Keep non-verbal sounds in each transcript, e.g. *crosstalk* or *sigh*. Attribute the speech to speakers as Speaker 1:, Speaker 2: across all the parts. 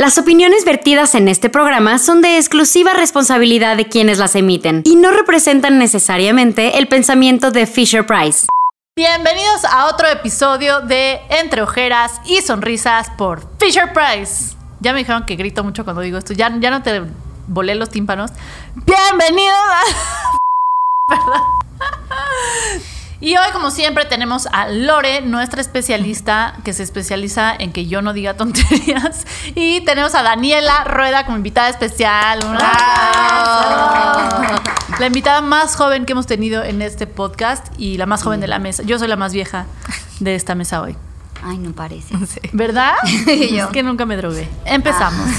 Speaker 1: Las opiniones vertidas en este programa son de exclusiva responsabilidad de quienes las emiten y no representan necesariamente el pensamiento de Fisher Price.
Speaker 2: Bienvenidos a otro episodio de Entre Ojeras y Sonrisas por Fisher Price. Ya me dijeron que grito mucho cuando digo esto. Ya, ya no te volé los tímpanos. Bienvenidos a... *laughs* Y hoy, como siempre, tenemos a Lore, nuestra especialista que se especializa en que yo no diga tonterías. Y tenemos a Daniela Rueda como invitada especial. La invitada más joven que hemos tenido en este podcast y la más joven de la mesa. Yo soy la más vieja de esta mesa hoy.
Speaker 3: Ay, no parece.
Speaker 2: ¿Verdad? *laughs* Es que nunca me drogué. Empezamos. *laughs*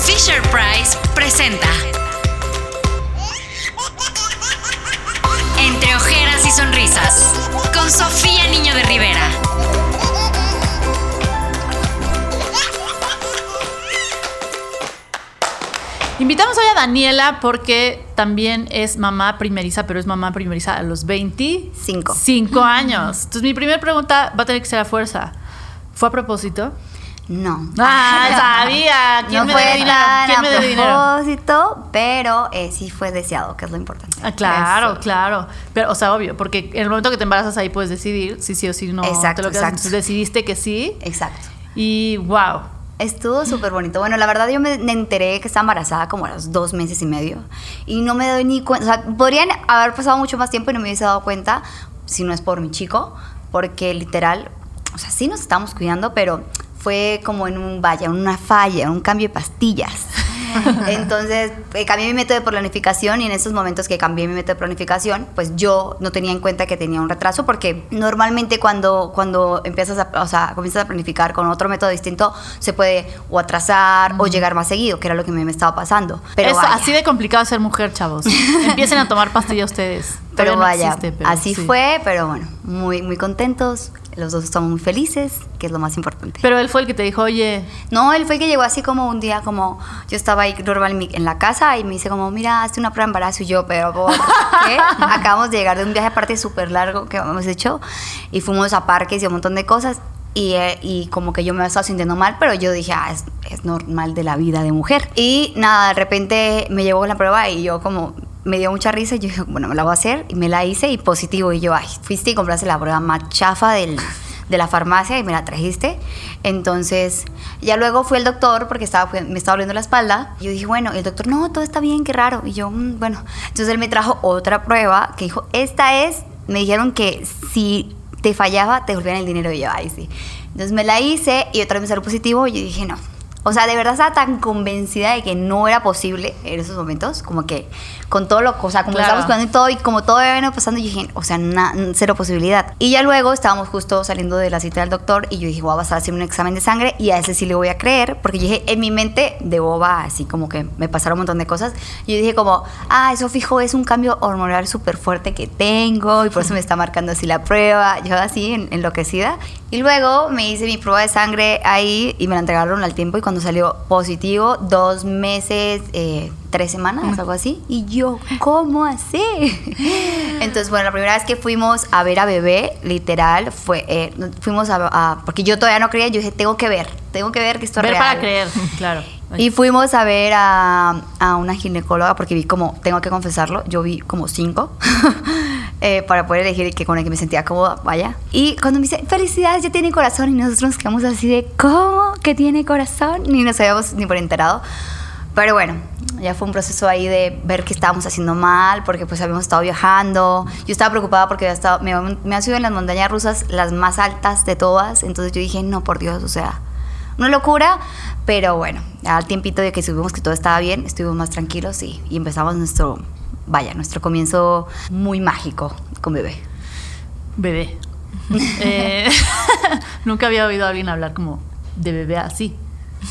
Speaker 1: Fisher Price presenta con Sofía Niño de Rivera.
Speaker 2: Invitamos hoy a Daniela porque también es mamá primeriza, pero es mamá primeriza a los 25
Speaker 3: Cinco.
Speaker 2: años. Entonces mi primera pregunta va a tener que ser a fuerza. ¿Fue a propósito?
Speaker 3: No.
Speaker 2: Ah, *laughs* sabía. ¿Quién
Speaker 3: no
Speaker 2: me
Speaker 3: fue
Speaker 2: debe dinero? ¿Quién me debe dinero?
Speaker 3: propósito, pero eh, sí fue deseado, que es lo importante.
Speaker 2: Ah, claro,
Speaker 3: Eso.
Speaker 2: claro. Pero, o sea, obvio, porque en el momento que te embarazas ahí puedes decidir si sí o si no.
Speaker 3: Exacto,
Speaker 2: te lo quedas.
Speaker 3: exacto.
Speaker 2: Entonces decidiste que sí.
Speaker 3: Exacto.
Speaker 2: Y wow.
Speaker 3: Estuvo súper bonito. Bueno, la verdad yo me enteré que estaba embarazada como a los dos meses y medio y no me doy ni cuenta. O sea, podrían haber pasado mucho más tiempo y no me hubiese dado cuenta si no es por mi chico, porque literal, o sea, sí nos estamos cuidando, pero fue como en un vaya, una falla, un cambio de pastillas. *laughs* Entonces, eh, cambié mi método de planificación y en esos momentos que cambié mi método de planificación, pues yo no tenía en cuenta que tenía un retraso porque normalmente cuando, cuando empiezas a, o sea, comienzas a planificar con otro método distinto, se puede o atrasar o llegar más seguido, que era lo que me, me estaba pasando. Pero
Speaker 2: es
Speaker 3: vaya,
Speaker 2: así de complicado ser mujer, chavos. *laughs* Empiecen a tomar pastilla ustedes.
Speaker 3: pero
Speaker 2: Todavía no
Speaker 3: vaya,
Speaker 2: existe, pero
Speaker 3: así
Speaker 2: sí.
Speaker 3: fue, pero bueno, muy, muy contentos. Los dos estamos muy felices, que es lo más importante.
Speaker 2: Pero él fue el que te dijo, oye,
Speaker 3: No, él fue el que llegó así como un día, como yo estaba ahí normal en, la casa y me dice como, mira, hazte una prueba de embarazo y yo, pero ¿por qué? *laughs* Acabamos de llegar de un viaje aparte súper largo que hemos hecho y fuimos a parques y un montón de cosas y, eh, y como que yo me estaba sintiendo mal, pero yo dije, ah, es, es normal de la vida de mujer. Y nada, de repente me llegó la prueba y yo como me dio mucha risa y yo dije, bueno, me la voy a hacer y me la hice y positivo y yo, ay, fuiste y compraste la prueba más chafa del de la farmacia y me la trajiste. Entonces, ya luego fui al doctor porque estaba, me estaba doliendo la espalda. Y yo dije, bueno, y el doctor, no, todo está bien, qué raro. Y yo, "Mm, bueno. Entonces él me trajo otra prueba que dijo, esta es, me dijeron que si te fallaba, te devolvían el dinero. Y yo, ay, sí. Entonces me la hice y otra vez me salió positivo y yo dije, no. O sea, de verdad estaba tan convencida de que no era posible en esos momentos, como que con todo lo, o sea, como
Speaker 2: Claro.
Speaker 3: estábamos cuidando y todo, y como todo iba pasando, yo dije, o sea, na- cero posibilidad. Y ya luego estábamos justo saliendo de la cita del doctor y yo dije, voy a pasar a hacer un examen de sangre y a ese sí le voy a creer, porque yo dije, en mi mente de boba, así como que me pasaron un montón de cosas, yo dije como, ah, eso fijo es un cambio hormonal súper fuerte que tengo y por eso me *laughs* está marcando así la prueba, yo así en- enloquecida. Y luego me hice mi prueba de sangre ahí y me la entregaron al tiempo y cuando salió positivo, dos meses, eh, tres semanas, algo así. Y yo, ¿cómo así? *gasps* Entonces, bueno, la primera vez que fuimos a ver a bebé, literal, fue, eh, fuimos a, a- porque yo todavía no creía, yo dije, tengo que ver, tengo que ver que esto es
Speaker 2: ver
Speaker 3: real.
Speaker 2: para creer, claro.
Speaker 3: Y fuimos a ver a, a una ginecóloga porque vi como, tengo que confesarlo, yo vi como cinco *laughs* eh, para poder elegir el que con el que me sentía cómoda, vaya. Y cuando me dice, felicidades, ya tiene corazón, y nosotros nos quedamos así de, ¿cómo que tiene corazón? Ni nos habíamos ni por enterado. Pero bueno, ya fue un proceso ahí de ver que estábamos haciendo mal, porque pues habíamos estado viajando. Yo estaba preocupada porque había estado, me, me han subido en las montañas rusas las más altas de todas. Entonces yo dije, no, por Dios, o sea, una locura. Pero bueno, al tiempito de que subimos que todo estaba bien, estuvimos más tranquilos y, y empezamos nuestro, vaya, nuestro comienzo muy mágico con bebé.
Speaker 2: Bebé. *laughs* Eh, *laughs* nunca había oído a alguien hablar como de bebé así.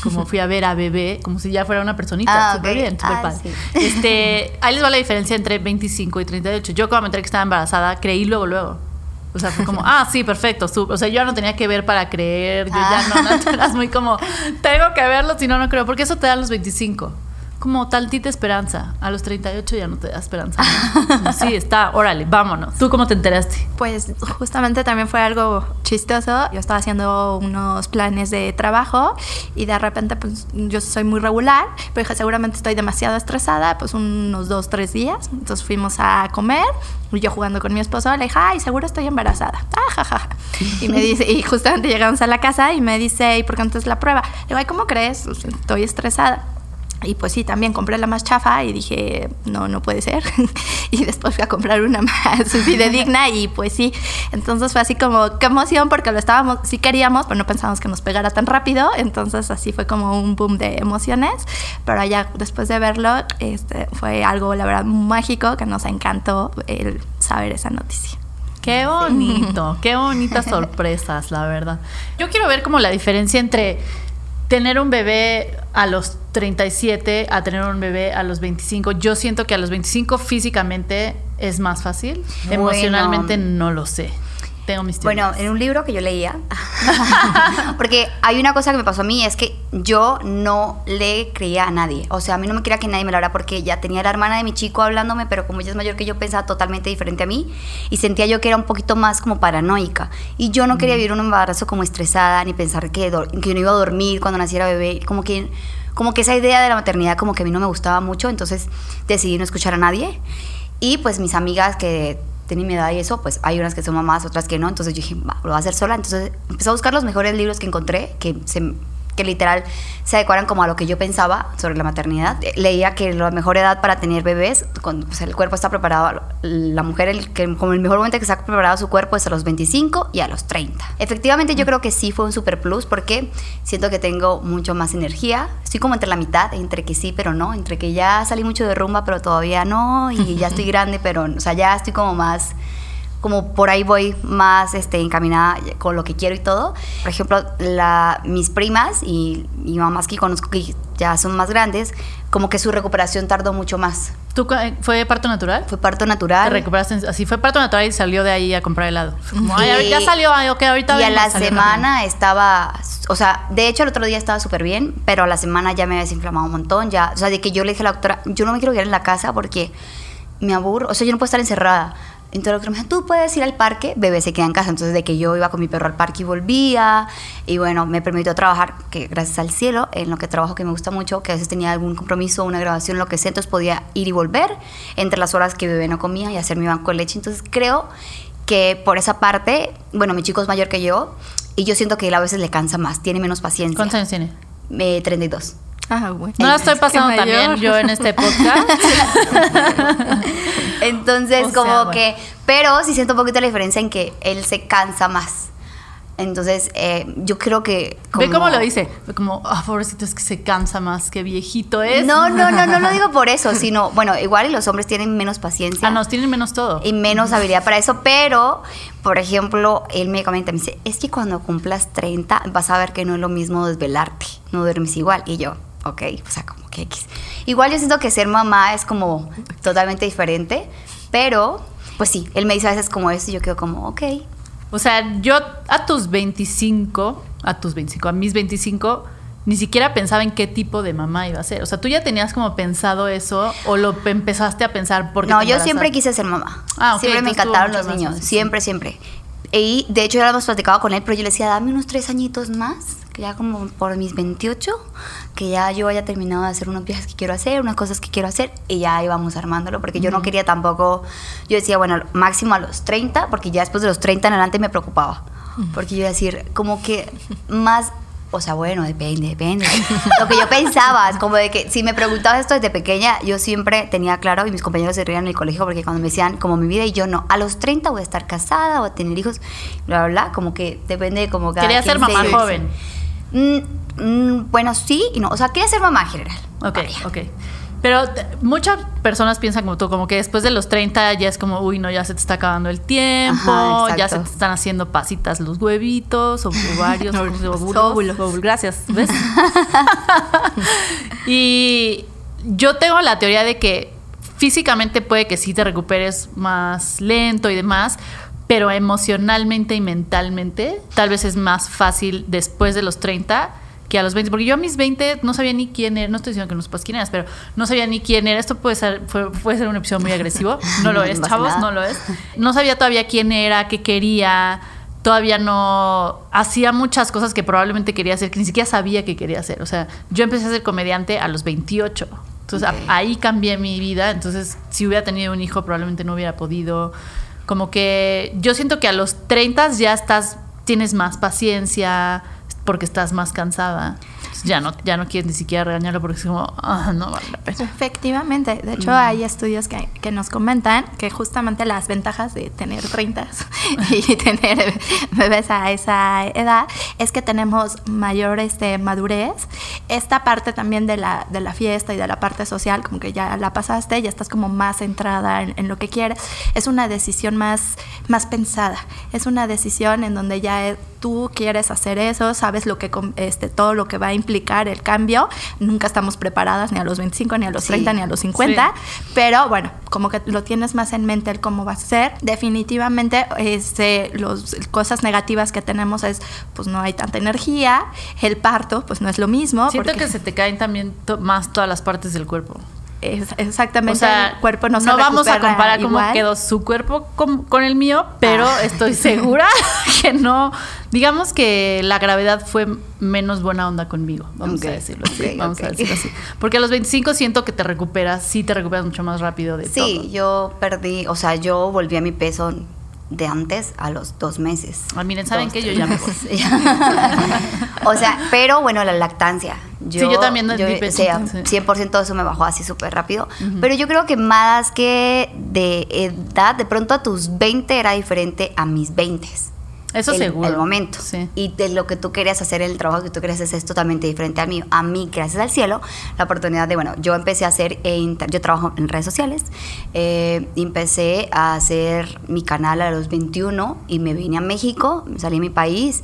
Speaker 2: Como fui a ver a bebé, como si ya fuera una personita.
Speaker 3: Ah,
Speaker 2: súper bien, súper
Speaker 3: Ah,
Speaker 2: padre.
Speaker 3: sí.
Speaker 2: Este, ahí les va la diferencia entre 25 y 38. Yo cuando me enteré que estaba embarazada, creí luego, luego. O sea, fue como, *laughs* ah, sí, perfecto. su- O sea, yo ya no tenía que ver para creer. Yo ya no, no, *laughs* eras muy como, tengo que verlo, si no, no creo. Porque eso te da los 25. Como tantita esperanza. A los 38 ya no te da esperanza. ¿no? *laughs* sí, está, órale, vámonos. ¿Tú cómo te enteraste?
Speaker 4: Pues justamente también fue algo chistoso. Yo estaba haciendo unos planes de trabajo y de repente pues yo soy muy regular, pero dije seguramente estoy demasiado estresada, pues unos dos, tres días. Entonces fuimos a comer y yo jugando con mi esposo le dije, ay, seguro estoy embarazada. *laughs* Ah, ja, ja, ja. Y me dice, y justamente llegamos a la casa y me dice, ¿y por qué no haces la prueba? Le digo, ay, ¿cómo crees? Estoy estresada. Y pues sí, también compré la más chafa y dije, no, no puede ser. *laughs* y después fui a comprar una más *laughs* fidedigna y pues sí. Entonces fue así como, qué emoción porque lo estábamos, sí queríamos, pero no pensábamos que nos pegara tan rápido. Entonces así fue como un boom de emociones. Pero ya después de verlo, este, fue algo, la verdad, mágico que nos encantó el saber esa noticia.
Speaker 2: Qué bonito, *laughs* qué bonitas sorpresas, la verdad. Yo quiero ver como la diferencia entre tener un bebé a los 37 a tener un bebé a los 25. Yo siento que a los 25 físicamente es más fácil.
Speaker 3: Bueno.
Speaker 2: Emocionalmente no lo sé. Tengo mis teorías.
Speaker 3: Bueno, en un libro que yo leía, *laughs* *laughs* porque hay una cosa que me pasó a mí, es que yo no le creía a nadie. O sea, a mí no me quería que nadie me lo hablara porque ya tenía la hermana de mi chico hablándome, pero como ella es mayor que yo, pensaba totalmente diferente a mí y sentía yo que era un poquito más como paranoica. Y yo no quería vivir un embarazo como estresada, ni pensar que, que no iba a dormir cuando naciera bebé. Como que, como que esa idea de la maternidad como que a mí no me gustaba mucho, entonces decidí no escuchar a nadie. Y pues mis amigas que tenían mi edad y eso, pues hay unas que son mamás, otras que no. Entonces yo dije, lo voy a hacer sola. Entonces empecé a buscar los mejores libros que encontré, que, se, que literal se adecuaran como a lo que yo pensaba sobre la maternidad. Leía que la mejor edad para tener bebés, cuando pues, el cuerpo está preparado, la mujer, el, que, como el mejor momento que está preparado su cuerpo es a los 25 y a los 30. Efectivamente yo creo que sí fue un super plus porque siento que tengo mucho más energía. Estoy como entre la mitad, entre que sí, pero no, entre que ya salí mucho de rumba, pero todavía no, y ya estoy *laughs* grande, pero, o sea, ya estoy como más como por ahí voy más este, encaminada con lo que quiero y todo. Por ejemplo, la, mis primas y, y mamás que conozco que ya son más grandes, como que su recuperación tardó mucho más.
Speaker 2: ¿Tú eh, fue parto natural?
Speaker 3: Fue parto
Speaker 2: Te
Speaker 3: natural.
Speaker 2: recuperaste así fue parto natural y salió de ahí a comprar helado. Como, ay,
Speaker 3: Y-
Speaker 2: ahorita ya salió, ay, ok, ahorita
Speaker 3: Y a la semana estaba, o sea, de hecho el otro día estaba súper bien, pero a la semana ya me había desinflamado un montón, ya, o sea, de que yo le dije a la doctora, yo no me quiero quedar en la casa porque me aburro, o sea, yo no puedo estar encerrada. Entonces me dijo, tú puedes ir al parque, bebé se queda en casa. Entonces de que yo iba con mi perro al parque y volvía, y bueno, me permitió trabajar, que gracias al cielo, en lo que trabajo que me gusta mucho, que a veces tenía algún compromiso, una grabación, lo que sea, entonces podía ir y volver entre las horas que bebé no comía y hacer mi banco de leche. Entonces creo que por esa parte, bueno, mi chico es mayor que yo, y yo siento que él a veces le cansa más, tiene menos paciencia.
Speaker 2: ¿Cuántos años tiene?
Speaker 3: Eh, 32.
Speaker 4: Ah, bueno.
Speaker 2: No la estoy pasando tan bien
Speaker 4: mayor.
Speaker 2: yo en este podcast. *laughs*
Speaker 3: Entonces,
Speaker 2: O sea,
Speaker 3: como
Speaker 2: bueno.
Speaker 3: que, pero sí siento un poquito la diferencia en que él se cansa más. Entonces, eh, yo creo que...
Speaker 2: Ve cómo lo dice. Fue Como, ah, pobrecito, es que se cansa más, que viejito es.
Speaker 3: No, no, no, no lo digo por eso, *laughs* sino, bueno, igual los hombres tienen menos paciencia.
Speaker 2: Ah, nos tienen menos todo.
Speaker 3: y menos habilidad para eso, pero, por ejemplo, él me comenta, me dice, es que cuando cumplas 30 vas a ver que no es lo mismo desvelarte, no duermes igual. Y yo, ok, o sea, como que X. Igual yo siento que ser mamá es como totalmente diferente, pero, pues sí, él me dice a veces como eso y yo quedo como, ok.
Speaker 2: O sea, yo a tus 25, a tus 25, a mis 25, ni siquiera pensaba en qué tipo de mamá iba a ser. O sea, tú ya tenías como pensado eso o lo pe- empezaste a pensar porque
Speaker 3: No, yo siempre quise ser mamá.
Speaker 2: Ah, ok,
Speaker 3: siempre me encantaron los niños, siempre, siempre. Y de hecho ya lo hemos platicado con él, pero yo le decía, dame unos tres añitos más, ya como por mis 28, que ya yo haya terminado de hacer unos viajes que quiero hacer, unas cosas que quiero hacer, y ya íbamos armándolo, porque yo no quería tampoco, yo decía, bueno, máximo a los 30, porque ya después de los 30 en adelante me preocupaba, porque yo iba a decir, como que más... O sea, bueno, depende, depende. Lo que yo pensaba, es como de que si me preguntabas esto desde pequeña, yo siempre tenía claro, y mis compañeros se reían en el colegio, porque cuando me decían, como mi vida, y yo no, a los 30 voy a estar casada, voy a tener hijos, bla, bla, bla, como que depende de como cada
Speaker 2: Quería ser mamá joven.
Speaker 3: Mm, mm, bueno, sí y no. O sea, quería ser mamá en general.
Speaker 2: Ok,
Speaker 3: Vaya.
Speaker 2: ok. Pero t- muchas personas piensan como tú, como que después de los 30 ya es como, uy, no, ya se te está acabando el tiempo,
Speaker 3: Ajá,
Speaker 2: ya se te están haciendo pasitas los huevitos, o ovarios, *laughs* óvulos.
Speaker 4: Óvulos.
Speaker 2: óvulos, Gracias, ¿ves? *laughs* y yo tengo la teoría de que físicamente puede que sí te recuperes más lento y demás, pero emocionalmente y mentalmente tal vez es más fácil después de los 30 que a los 20, porque yo a mis 20 no sabía ni quién era, no estoy diciendo que no sepas quién eras, pero no sabía ni quién era. Esto puede ser, fue- puede ser un episodio muy agresivo, *laughs* no lo es, chavos,
Speaker 3: nada.
Speaker 2: no lo es. No sabía todavía quién era, qué quería, todavía no hacía muchas cosas que probablemente quería hacer, que ni siquiera sabía que quería hacer. O sea, yo empecé a ser comediante a los 28. Entonces a- ahí cambié mi vida. Entonces, si hubiera tenido un hijo, probablemente no hubiera podido. Como que yo siento que a los 30 ya estás, tienes más paciencia porque estás más cansada. Ya no, ya no quieres ni siquiera regañarlo porque es como, ah, no vale la pena.
Speaker 4: Efectivamente, de hecho hay estudios que, que nos comentan que justamente las ventajas de tener 30 *laughs* y tener bebés a esa edad es que tenemos mayor este, madurez. Esta parte también de la, de la fiesta y de la parte social, como que ya la pasaste, ya estás como más centrada en, en lo que quieres. Es una decisión más, más pensada, es una decisión en donde ya eh, tú quieres hacer eso, sabes lo que este, todo lo que va a implicar el cambio. Nunca estamos preparadas ni a los 25, ni a los
Speaker 3: Sí.
Speaker 4: 30, ni a los 50, pero bueno, como que lo tienes más en mente el cómo va a ser. Definitivamente, este, los cosas negativas que tenemos es, pues no hay tanta energía, el parto, pues no es lo mismo.
Speaker 2: Siento
Speaker 4: porque
Speaker 2: que se te caen también to- más todas las partes del cuerpo.
Speaker 4: Es- exactamente
Speaker 2: O sea,
Speaker 4: el cuerpo no, se
Speaker 2: vamos a comparar cómo quedó su cuerpo con, con el mío, pero
Speaker 3: Ah.
Speaker 2: estoy *laughs* segura *laughs* que no. Digamos que la gravedad fue menos buena onda conmigo, vamos a decirlo así. vamos a decirlo así. Porque a los 25 siento que te recuperas, sí te recuperas mucho más rápido de
Speaker 3: Sí,
Speaker 2: todo.
Speaker 3: yo perdí, o sea, yo volví a mi peso de antes a los dos meses.
Speaker 2: Ah, miren, ¿saben
Speaker 3: Dos?
Speaker 2: Yo ya me voy. *laughs*
Speaker 3: o sea, pero bueno, la lactancia.
Speaker 2: Sí, yo también
Speaker 3: yo, o sea,
Speaker 2: sí.
Speaker 3: 100% eso me bajó así súper rápido. Pero yo creo que más que de edad, de pronto a tus 20 era diferente a mis 20.
Speaker 2: Eso
Speaker 3: el,
Speaker 2: seguro.
Speaker 3: El momento.
Speaker 2: Sí.
Speaker 3: Y de lo que tú querías hacer, el trabajo que tú querías hacer es totalmente diferente a mí. A mí, gracias al cielo, la oportunidad de, bueno, yo empecé a hacer, eh, yo trabajo en redes sociales, eh, empecé a hacer mi canal a los 21 y me vine a México, salí de mi país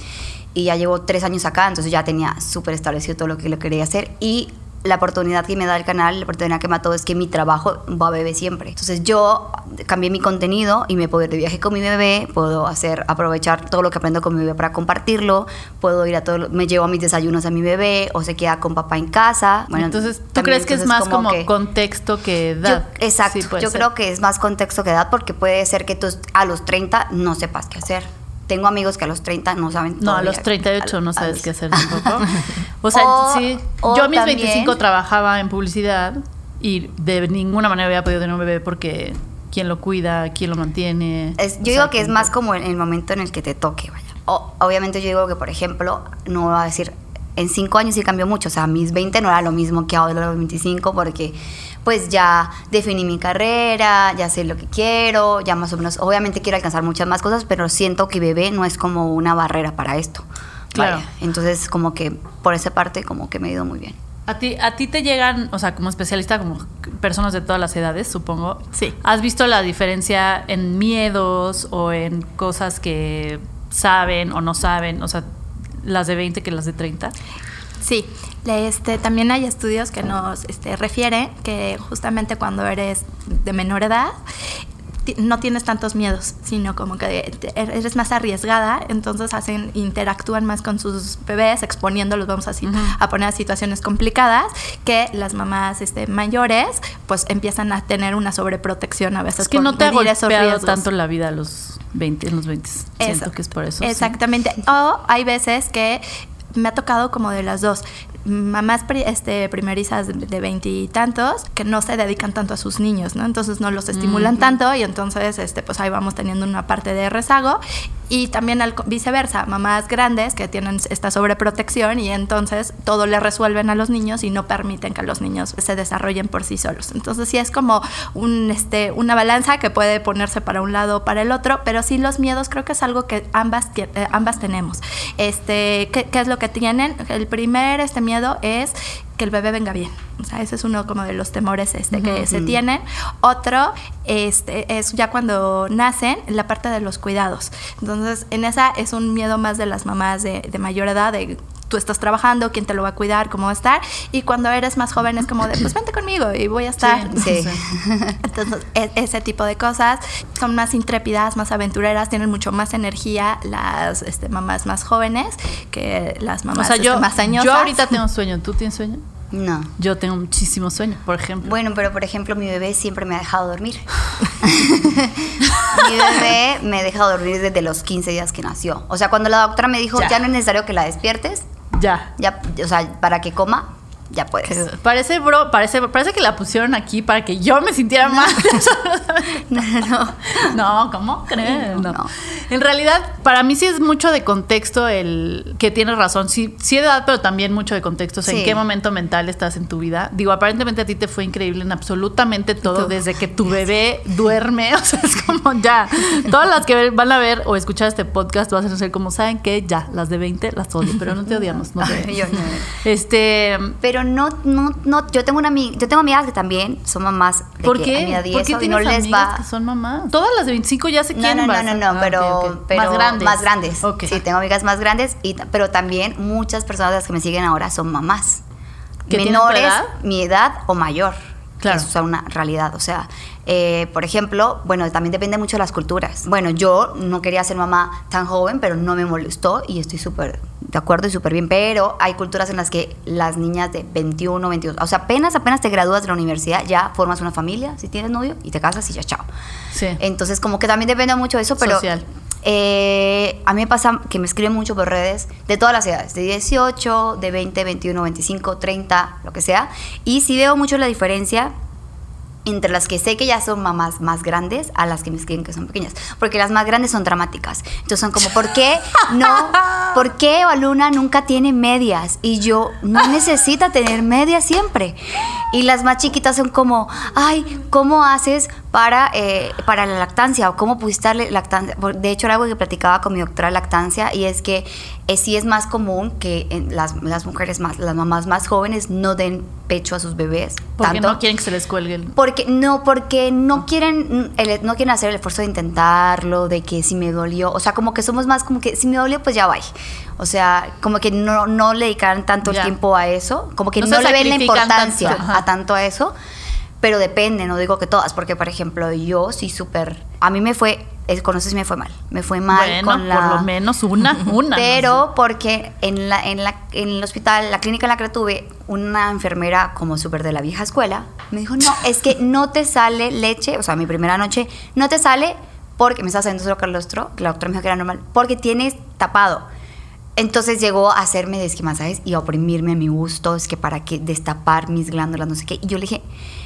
Speaker 3: y ya llevo tres años acá, entonces ya tenía súper establecido todo lo que lo quería hacer y la oportunidad que me da el canal, la oportunidad que me da todo es que mi trabajo va a bebé siempre. Entonces yo cambié mi contenido y me puedo ir de viaje con mi bebé, puedo hacer, aprovechar todo lo que aprendo con mi bebé para compartirlo, puedo ir a todo, me llevo mis desayunos a mi bebé o se queda con papá en casa. Bueno,
Speaker 2: entonces, ¿tú
Speaker 3: también,
Speaker 2: crees que es más como,
Speaker 3: que-
Speaker 2: contexto que
Speaker 3: yo-
Speaker 2: edad?
Speaker 3: exacto,
Speaker 2: Sí, puede
Speaker 3: yo
Speaker 2: ser.
Speaker 3: creo que es más contexto que edad porque puede ser que tú a los 30 no sepas qué hacer. Tengo amigos que a los 30 no saben
Speaker 2: No, a los 38 no
Speaker 3: a
Speaker 2: sabes
Speaker 3: los-
Speaker 2: qué hacer tampoco. *laughs* O sea,
Speaker 3: O-
Speaker 2: sí.
Speaker 3: o
Speaker 2: Yo a mis
Speaker 3: también-
Speaker 2: 25 trabajaba en publicidad y de ninguna manera había podido tener un bebé porque quién lo cuida, quién lo mantiene.
Speaker 3: Es- yo
Speaker 2: sea,
Speaker 3: digo que es más como en el momento en el que te toque, vaya. O- obviamente yo digo que, por ejemplo, no voy a decir, en cinco años sí cambió mucho, o sea, mis 20 no era lo mismo que ahora los 25 porque pues ya definí mi carrera, ya sé lo que quiero, ya más o menos, obviamente quiero alcanzar muchas más cosas, pero siento que bebé no es como una barrera para esto.
Speaker 2: Claro.
Speaker 3: Vaya. Entonces, como que por esa parte, como que me ha ido muy bien.
Speaker 2: A ti, a ti te llegan, o sea, como especialista, como personas de todas las edades, supongo.
Speaker 4: Sí.
Speaker 2: ¿Has visto la diferencia en miedos o en cosas que saben o no saben? O sea, las de 20 que las de 30.
Speaker 4: Sí, este, también hay estudios que nos este, refieren que justamente cuando eres de menor edad no tienes tantos miedos, sino como que te- eres más arriesgada, entonces hacen interactúan más con sus bebés, exponiéndolos, vamos así,
Speaker 2: Ujú.
Speaker 4: a poner a situaciones complicadas, que las mamás este, mayores pues empiezan a tener una sobreprotección a veces
Speaker 2: Es que no te ha golpeado tanto la vida a los 20, en los 20. Siento que es por eso. sí.
Speaker 4: Exactamente. O hay veces que me ha tocado como de las dos. Mamás pri- este, primerizas de veintitantos que no se dedican tanto a sus niños, ¿no? Entonces no los estimulan tanto y entonces este, pues ahí vamos teniendo una parte de rezago. Y también al viceversa, mamás grandes que tienen esta sobreprotección y entonces todo le resuelven a los niños y no permiten que los niños se desarrollen por sí solos. Entonces sí es como un, este, una balanza que puede ponerse para un lado o para el otro, pero sí los miedos creo que es algo que ambas, eh, ambas tenemos. Este, ¿qué, qué es lo que tienen? El primer este miedo es que el bebé venga bien. O sea, ese es uno como de los temores este, que se tienen. Otro este, es ya cuando nacen, la parte de los cuidados. Entonces, en esa es un miedo más de las mamás de, de mayor edad, de tú estás trabajando, quién te lo va a cuidar, cómo va a estar. Y cuando eres más joven es como de, pues vente conmigo y voy a estar.
Speaker 3: Sí. *laughs*
Speaker 4: Entonces, e- ese tipo de cosas son más intrépidas, más aventureras, tienen mucho más energía las este, mamás más jóvenes que las
Speaker 2: O
Speaker 4: mamás
Speaker 2: sea, yo,
Speaker 4: este, más añosas.
Speaker 2: yo ahorita tengo sueño. ¿Tú tienes sueño?
Speaker 3: No.
Speaker 2: Yo tengo muchísimo sueño, por ejemplo.
Speaker 3: Bueno, pero por ejemplo, mi bebé siempre me ha dejado dormir. *laughs* mi bebé me ha dejado dormir desde los 15 días que nació. O sea, cuando la doctora me dijo,
Speaker 2: Ya.
Speaker 3: ya, no es necesario que la despiertes,
Speaker 2: ya.
Speaker 3: ya, o sea, para que coma, ya puedes.
Speaker 2: Parece, bro, parece, parece que la pusieron aquí para que yo me sintiera mal.
Speaker 3: No, *laughs* *laughs* no, no.
Speaker 2: No, ¿cómo crees? No.
Speaker 3: No.
Speaker 2: En realidad, para mí sí es mucho de contexto el que tienes razón. Sí, sí edad, pero también mucho de contexto. O sea, en qué momento mental estás en tu vida. Digo, aparentemente a ti te fue increíble en absolutamente todo, desde que tu bebé duerme. *laughs* O sea, es como ya. Todas las que van a ver o escuchar este podcast vas a ser como, ¿saben qué? Ya, las de 20 las odio, pero no te odiamos. No te.
Speaker 3: Yo no.
Speaker 2: Este.
Speaker 3: Pero no, no, no, yo tengo una amiga, yo tengo amigas que también son mamás de
Speaker 2: ¿Por
Speaker 3: que
Speaker 2: qué?
Speaker 3: a mi edad y
Speaker 2: ¿Por qué
Speaker 3: eso, y no les
Speaker 2: amigas
Speaker 3: va.
Speaker 2: que son mamás? Todas las de 25 ya se
Speaker 3: No,
Speaker 2: quieren
Speaker 3: no, no, no, no,
Speaker 2: Ah,
Speaker 3: pero,
Speaker 2: ok.
Speaker 3: pero
Speaker 2: más grandes.
Speaker 3: Más grandes.
Speaker 2: Ok.
Speaker 3: Sí, tengo amigas más grandes, y, pero también muchas personas de las que me siguen ahora son mamás.
Speaker 2: ¿Que tienen tu
Speaker 3: Menores,
Speaker 2: edad?
Speaker 3: mi edad o mayor.
Speaker 2: Claro.
Speaker 3: Eso es una realidad. O sea, eh, por ejemplo, bueno, también depende mucho de las culturas. Bueno, yo no quería ser mamá tan joven, pero no me molestó y estoy súper de acuerdo y súper bien. Pero hay culturas en las que las niñas de 21, 22, o sea, apenas, apenas te gradúas de la universidad, ya formas una familia, si tienes novio, y te casas y ya, chao.
Speaker 2: Sí.
Speaker 3: Entonces, como que también depende mucho de eso, pero
Speaker 2: Social.
Speaker 3: eh, a mí me pasa que me escriben mucho por redes de todas las edades, de 18, de 20, 21, 25, 30, lo que sea. Y sí veo mucho la diferencia entre las que sé que ya son mamás más grandes a las que me escriben que son pequeñas. Porque las más grandes son dramáticas. Entonces son como, ¿por qué no? *laughs* ¿Por qué Luna nunca tiene medias? Y yo, no *laughs* necesita tener medias siempre. Y las más chiquitas son como, ay, ¿cómo haces para, eh, para la lactancia? ¿O cómo pudiste darle lactancia? De hecho, era algo que platicaba con mi doctora de lactancia y es que eh, sí es más común que en las, las mujeres más, las mamás más jóvenes no den pecho a sus bebés.
Speaker 2: Porque
Speaker 3: tanto.
Speaker 2: no quieren que se les cuelgue el...
Speaker 3: Porque no, porque no quieren, mm, el- no quieren hacer el esfuerzo de intentarlo, de que si me dolió, o sea, como que somos más como que si me dolió, pues ya va. O sea, como que no, no le dedican tanto
Speaker 2: Ya.
Speaker 3: el tiempo a eso, como que
Speaker 2: No
Speaker 3: no, le ven la importancia
Speaker 2: tanto,
Speaker 3: a tanto a eso, pero depende, no digo que todas, porque por ejemplo yo sí súper, a mí me fue, con eso sí me fue mal, me fue mal
Speaker 2: bueno,
Speaker 3: con la...
Speaker 2: por lo menos una, *laughs* una.
Speaker 3: Pero porque en, la, en, la, en el hospital, la clínica en la que la tuve, una enfermera como súper de la vieja escuela, me dijo, no, es que no te sale leche, o sea, mi primera noche, no te sale porque me estaba saliendo solo calostro, la doctora me dijo que era normal, porque tienes tapado. Entonces llegó a hacerme desquimasajes y a oprimirme a mi gusto, es que para que destapar mis glándulas, no sé qué. Y yo le dije...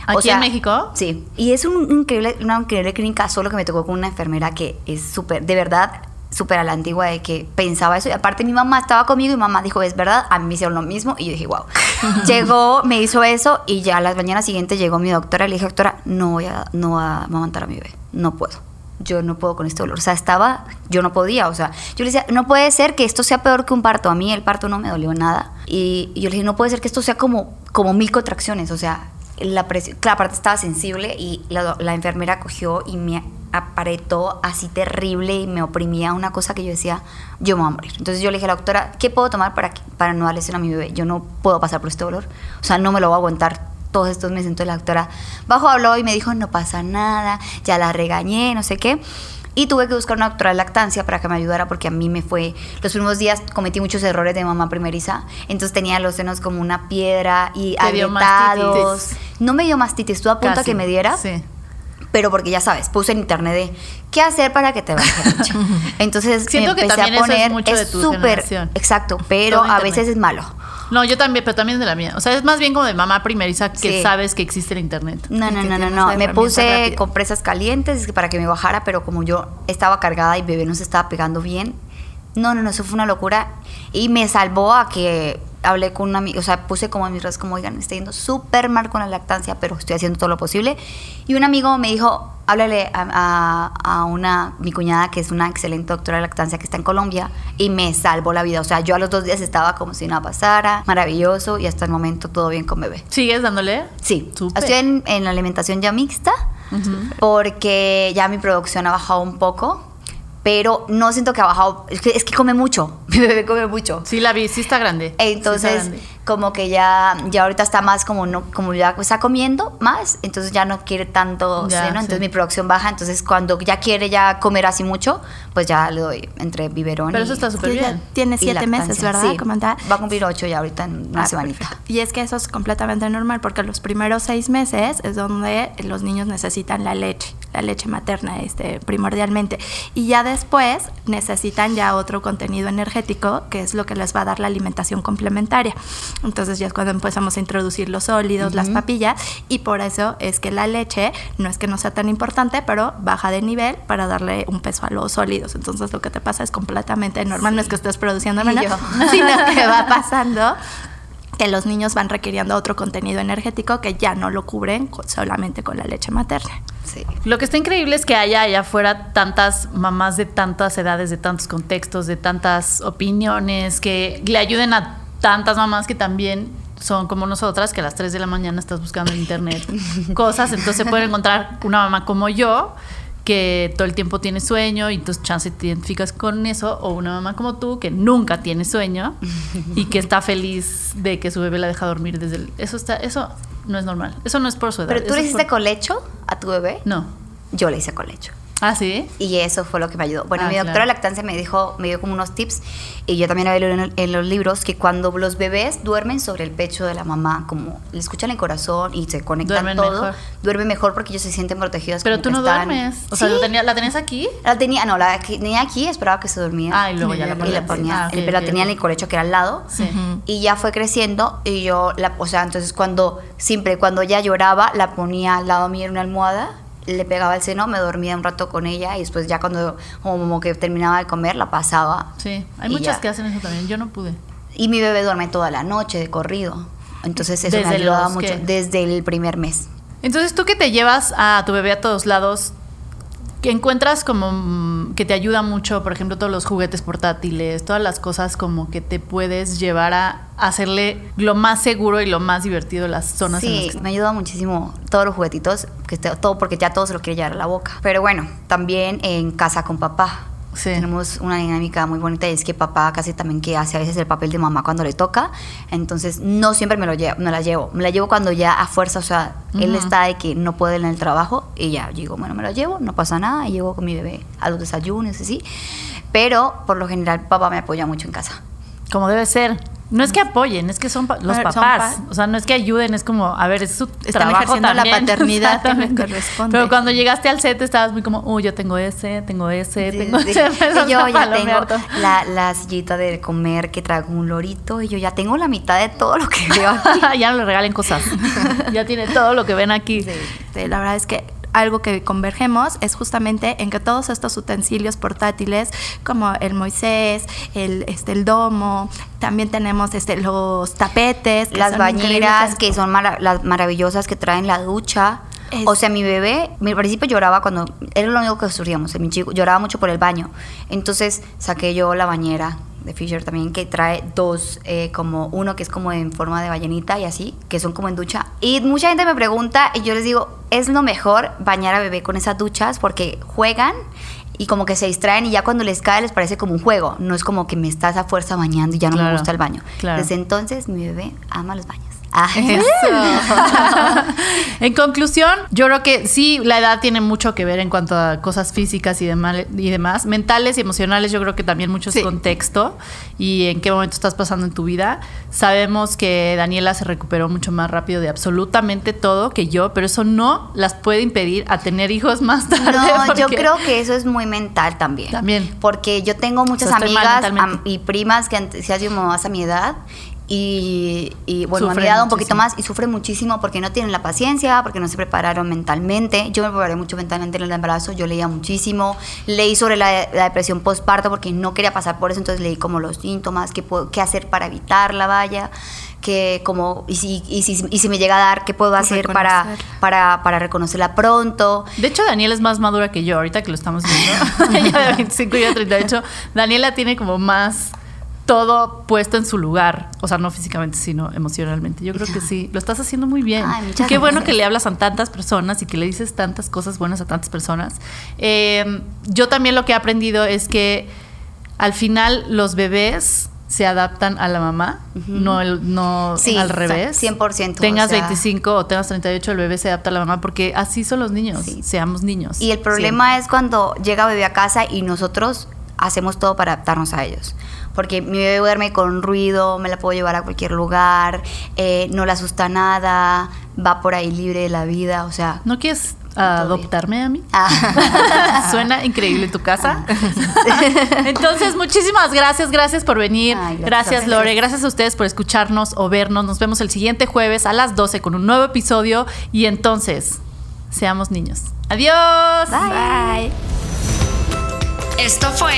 Speaker 2: ¿Aquí en México?
Speaker 3: Sí. Y es un increíble, una increíble clínica, solo que me tocó con una enfermera que es súper, de verdad, súper a la antigua de que pensaba eso. Y aparte mi mamá estaba conmigo y mamá dijo, es verdad, a mí me hicieron lo mismo. Y yo dije, wow. *laughs* llegó, me hizo eso y ya a las mañanas siguientes llegó mi doctora y le dije, doctora, no voy a, no voy a amamantar a mi bebé. No puedo. Yo no puedo con este dolor. O sea, estaba, yo no podía. O sea, yo le decía, no puede ser que esto sea peor que un parto. A mí el parto no me dolió nada. Y, yo le dije, no puede ser que esto sea como, como mil contracciones. O sea, la presión, claro, estaba sensible y la, enfermera cogió y me apretó así terrible y me oprimía una cosa que yo decía, yo me voy a morir. Entonces yo le dije a la doctora, ¿qué puedo tomar para, para no darle a mi bebé? Yo no puedo pasar por este dolor. O sea, no me lo voy a aguantar todos estos meses. Entonces la doctora bajó, habló y me dijo, no pasa nada, ya la regañé, no sé qué. Y tuve que buscar una doctora de lactancia para que me ayudara porque a mí me fue, los primeros días cometí muchos errores de mamá primeriza, entonces tenía los senos como una piedra y agrietados. No me dio mastitis, estuve a punto
Speaker 2: Casi.
Speaker 3: que me diera,
Speaker 2: Sí.
Speaker 3: pero porque ya sabes, puse en internet de qué hacer para que te baje la. *laughs* Entonces
Speaker 2: Siento
Speaker 3: me
Speaker 2: que
Speaker 3: empecé
Speaker 2: también
Speaker 3: a
Speaker 2: eso es
Speaker 3: poner,
Speaker 2: de tu
Speaker 3: súper,
Speaker 2: generación.
Speaker 3: exacto, pero
Speaker 2: Todo
Speaker 3: a
Speaker 2: internet.
Speaker 3: veces es malo.
Speaker 2: No, yo también, pero también de la mía. O sea, es más bien como de mamá primeriza que
Speaker 3: Sí.
Speaker 2: sabes que existe el internet.
Speaker 3: No, no, no, no, no. Me puse compresas calientes para que me bajara, pero como yo estaba cargada y bebé no se estaba pegando bien, no, no, no, eso fue una locura. Y me salvó a que hablé con una amiga, o sea, puse como en mis redes, como, oigan, me está yendo súper mal con la lactancia, pero estoy haciendo todo lo posible. Y un amigo me dijo, háblale a, a- a una, mi cuñada, que es una excelente doctora de lactancia que está en Colombia, y me salvó la vida. O sea, yo a los dos días estaba como si nada pasara, maravilloso, y hasta el momento todo bien con bebé.
Speaker 2: ¿Sigues dándole?
Speaker 3: Sí,
Speaker 2: Súper.
Speaker 3: estoy en, en la alimentación ya mixta porque ya mi producción ha bajado un poco, pero no siento que ha bajado. Es que, es que come mucho. *laughs* Mi bebé come mucho.
Speaker 2: Sí, la vi, sí está grande. Sí está
Speaker 3: Entonces,
Speaker 2: grande.
Speaker 3: como que ya, ya ahorita está más como no, como ya está comiendo más, entonces ya no quiere tanto
Speaker 2: Ya,
Speaker 3: seno, entonces
Speaker 2: sí.
Speaker 3: mi producción baja, entonces cuando ya quiere ya comer así mucho, pues ya le doy entre biberón
Speaker 2: Pero
Speaker 3: y,
Speaker 2: eso está súper bien.
Speaker 4: Tiene siete meses. ¿verdad?
Speaker 3: Sí, va a cumplir ocho ya ahorita en una
Speaker 4: Ah,
Speaker 3: semanita.
Speaker 4: perfecto. Y es que eso es completamente normal porque los primeros seis meses es donde los niños necesitan la leche, la leche materna este, primordialmente. Y ya después necesitan ya otro contenido energético que es lo que les va a dar la alimentación complementaria. Entonces ya es cuando empezamos a introducir los sólidos, las papillas y por eso es que la leche no es que no sea tan importante, pero baja de nivel para darle un peso a los sólidos. Entonces lo que te pasa es completamente normal, no es que estés produciendo menos, *laughs* sino que va pasando que los niños van requiriendo otro contenido energético que ya no lo cubren solamente con la leche materna.
Speaker 3: Sí.
Speaker 2: Lo que está increíble es que haya allá afuera tantas mamás de tantas edades, de tantos contextos, de tantas opiniones, que le ayuden a tantas mamás que también son como nosotras, que a las 3 de la mañana estás buscando en internet *laughs* cosas, entonces se puede encontrar una mamá como yo que todo el tiempo tiene sueño y entonces chance te identificas con eso o una mamá como tú que nunca tiene sueño y que está feliz de que su bebé la deja dormir desde el eso está eso no es normal eso no es por su edad
Speaker 3: Pero tú le hiciste
Speaker 2: por-
Speaker 3: colecho a tu bebé?
Speaker 2: no
Speaker 3: Yo le hice colecho.
Speaker 2: Ah sí
Speaker 3: Y eso fue lo que me ayudó. Bueno,
Speaker 2: Ah,
Speaker 3: mi doctora
Speaker 2: claro.
Speaker 3: de lactancia me dijo, me dio como unos tips y yo también había leído en, los libros que cuando los bebés duermen sobre el pecho de la mamá, como le escuchan el corazón y se conectan
Speaker 2: Duermen
Speaker 3: todo,
Speaker 2: mejor.
Speaker 3: duermen mejor porque ellos se sienten protegidos.
Speaker 2: Pero tú no
Speaker 3: están-
Speaker 2: duermes. O sea,
Speaker 3: Sí.
Speaker 2: lo tenía- ¿la tenías aquí?
Speaker 3: La tenía, no, la tenía aquí, esperaba que se dormía.
Speaker 2: Ah, y luego ya la
Speaker 3: y
Speaker 2: ponías.
Speaker 3: la ponía,
Speaker 2: Ah,
Speaker 3: pero la tenía en el colecho que era al lado.
Speaker 2: Sí.
Speaker 3: Y ya fue creciendo y yo, la, o sea, entonces cuando, siempre cuando ella lloraba, la ponía al lado mío en una almohada, le pegaba el seno, me dormía un rato con ella y después ya cuando como que terminaba de comer, la pasaba.
Speaker 2: Sí, hay muchas
Speaker 3: ya.
Speaker 2: que hacen eso también. Yo no pude.
Speaker 3: Y mi bebé duerme toda la noche de corrido. Entonces eso me
Speaker 2: Desde
Speaker 3: ayudaba
Speaker 2: los
Speaker 3: mucho
Speaker 2: que-
Speaker 3: desde el primer mes.
Speaker 2: Entonces, tú que te llevas a tu bebé a todos lados, que encuentras como mm, que te ayuda mucho, por ejemplo, todos los juguetes portátiles, todas las cosas como que te puedes llevar a hacerle lo más seguro y lo más divertido las zonas en las
Speaker 3: Sí,
Speaker 2: que
Speaker 3: me ayuda muchísimo todos los juguetitos, que todo porque ya todo se lo quiere llevar a la boca. Pero bueno, también en casa con papá.
Speaker 2: Sí.
Speaker 3: Tenemos una dinámica muy bonita y es que papá casi también que hace a veces el papel de mamá cuando le toca, entonces no siempre me lo llevo, me la llevo, me la llevo cuando ya a fuerza, o sea, él
Speaker 2: Ujú.
Speaker 3: está de que no puede en el trabajo y ya digo, bueno, me lo llevo, no pasa nada, y llego con mi bebé a los desayunos y así, pero por lo general papá me apoya mucho en casa.
Speaker 2: Como debe ser. No es que apoyen, es que son pa- los
Speaker 4: Ah, son
Speaker 2: papás.
Speaker 4: pa-
Speaker 2: O sea, no es que ayuden, es como, a ver, es su
Speaker 4: Están
Speaker 2: trabajo
Speaker 4: ejerciendo la *laughs* paternidad que corresponde.
Speaker 2: Pero cuando llegaste al set estabas muy como, uy, yo tengo ese, tengo ese,
Speaker 3: Sí,
Speaker 2: tengo
Speaker 3: sí. *laughs*
Speaker 2: ese.
Speaker 3: Y yo ya tengo la, la sillita de comer que trae como un lorito y yo ya tengo la mitad de todo lo que veo aquí. *laughs*
Speaker 2: ya no le regalen cosas. ya tiene todo lo que ven aquí.
Speaker 4: Este, la verdad es que algo que convergemos es justamente en que todos estos utensilios portátiles como el Moisés, el, este, el domo, también tenemos este, los tapetes, que
Speaker 3: las bañeras que son las maravillosas que traen la ducha.
Speaker 4: Es-
Speaker 3: O sea, mi bebé, mi principio lloraba cuando era lo único que sufríamos, mi chico lloraba mucho por el baño. Entonces saqué yo la bañera de Fisher también que trae dos, eh, como uno que es como en forma de ballenita y así, que son como en ducha. Y mucha gente me pregunta y yo les digo, es lo mejor bañar a bebé con esas duchas porque juegan y como que se distraen y ya cuando les cae les parece como un juego, no es como que me estás a fuerza bañando y ya no me
Speaker 2: Claro,
Speaker 3: gusta el baño.
Speaker 2: claro.
Speaker 3: Desde entonces mi bebé ama los baños. Ah. *laughs* *laughs*
Speaker 2: en conclusión, yo creo que sí, la edad tiene mucho que ver en cuanto a cosas físicas y, demás, y demás. Mentales y emocionales, yo creo que también mucho es
Speaker 4: Sí.
Speaker 2: contexto y en qué momento estás pasando en tu vida. Sabemos que Daniela se recuperó mucho más rápido de absolutamente todo que yo, pero eso no las puede impedir a tener hijos más tarde.
Speaker 3: No, yo creo que eso es muy mental también.
Speaker 2: También.
Speaker 3: Porque yo tengo muchas
Speaker 2: O sea,
Speaker 3: amigas am- y primas que se han sido mamás a mi edad. Y, y, bueno,
Speaker 2: Sufren
Speaker 3: edad un poquito más y sufren muchísimo porque no tienen la paciencia, porque no se prepararon mentalmente. Yo me preparé mucho mentalmente en el embarazo, yo leía muchísimo, leí sobre la, la depresión postparto porque no quería pasar por eso, entonces leí como los síntomas, qué, puedo- qué hacer para evitarla, vaya, que como, y si, y, si, y si me llega a dar, qué puedo hacer para,
Speaker 4: Reconocerla.
Speaker 3: para, para reconocerla pronto.
Speaker 2: De hecho, Daniela es más madura que yo, ahorita que lo estamos viendo. *laughs* Ella de 25 y yo de 38. Daniela tiene como más todo puesto en su lugar. O sea, no físicamente, sino emocionalmente. Yo creo que sí, lo estás haciendo muy bien.
Speaker 3: Ay,
Speaker 2: Qué bueno que le hablas a tantas personas y que le dices tantas cosas buenas a tantas personas. Eh, yo también lo que he aprendido es que al final los bebés se adaptan a la mamá, no, el, no
Speaker 3: Sí,
Speaker 2: al revés.
Speaker 3: 100%,
Speaker 2: Tengas
Speaker 3: o sea.
Speaker 2: 25 o tengas 38, el bebé se adapta a la mamá porque así son los niños.
Speaker 3: Sí.
Speaker 2: Seamos niños.
Speaker 3: Y el problema es cuando llega bebé a casa y nosotros hacemos todo para adaptarnos a ellos. Porque mi bebé duerme con ruido, me la puedo llevar a cualquier lugar, eh, no le asusta nada, va por ahí libre de la vida, o sea...
Speaker 2: ¿No quieres adoptarme a mí?
Speaker 3: Ah. *laughs*
Speaker 2: Suena increíble tu casa. *laughs* Entonces, muchísimas gracias, gracias por venir.
Speaker 3: Ay, gracias
Speaker 2: Lore, gracias a ustedes por escucharnos o vernos. Nos vemos el siguiente jueves a las 12 con un nuevo episodio y entonces, seamos niños. Adiós.
Speaker 4: Bye.
Speaker 1: Esto fue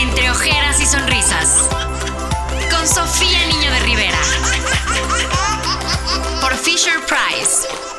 Speaker 1: Entre Ojeras y Sonrisas con Sofía Niño de Rivera por Fisher Price.